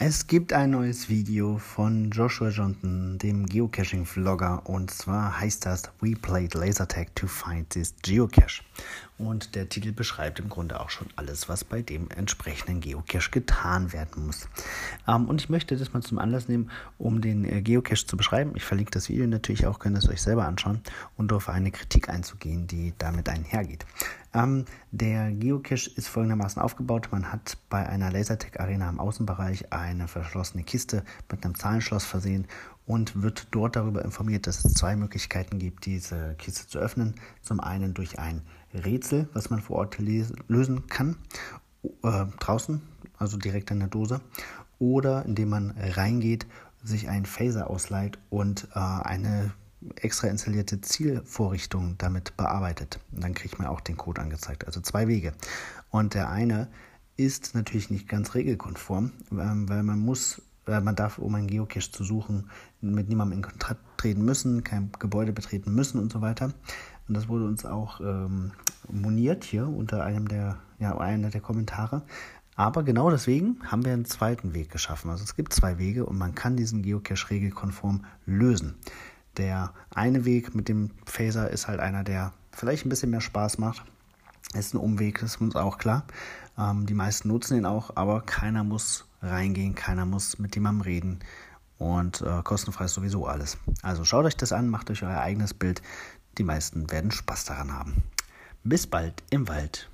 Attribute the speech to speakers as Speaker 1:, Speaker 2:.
Speaker 1: Es gibt ein neues Video von Joshua Johnson, dem Geocaching-Vlogger, und zwar heißt das We played Lasertag to find this Geocache. Und der Titel beschreibt im Grunde auch schon alles, was bei dem entsprechenden Geocache getan werden muss. Ähm, und ich möchte das mal zum Anlass nehmen, um den äh, Geocache zu beschreiben. Ich verlinke das Video natürlich auch, könnt ihr es euch selber anschauen und auf eine Kritik einzugehen, die damit einhergeht. Ähm, der Geocache ist folgendermaßen aufgebaut. Man hat bei einer Lasertag-Arena im Außenbereich eine verschlossene Kiste mit einem Zahlenschloss versehen und wird dort darüber informiert, dass es zwei Möglichkeiten gibt, diese Kiste zu öffnen. Zum einen durch ein Rätsel, was man vor Ort lösen kann, äh, draußen, also direkt in der Dose, oder indem man reingeht, sich einen Phaser ausleiht und äh, eine extra installierte Zielvorrichtung damit bearbeitet. Und dann kriegt man auch den Code angezeigt. Also zwei Wege. Und der eine ist natürlich nicht ganz regelkonform, ähm, weil man muss, man darf, um einen Geocache zu suchen, mit niemandem in Kontakt treten müssen, kein Gebäude betreten müssen und so weiter. Und das wurde uns auch ähm, moniert hier unter einem der, ja, einer der Kommentare. Aber genau deswegen haben wir einen zweiten Weg geschaffen. Also es gibt zwei Wege und man kann diesen Geocache regelkonform lösen. Der eine Weg mit dem Phaser ist halt einer, der vielleicht ein bisschen mehr Spaß macht. Ist ein Umweg, das ist uns auch klar. Ähm, die meisten nutzen ihn auch, aber keiner muss reingehen, keiner muss mit jemandem reden und äh, kostenfrei ist sowieso alles. Also schaut euch das an, macht euch euer eigenes Bild. Die meisten werden Spaß daran haben. Bis bald im Wald.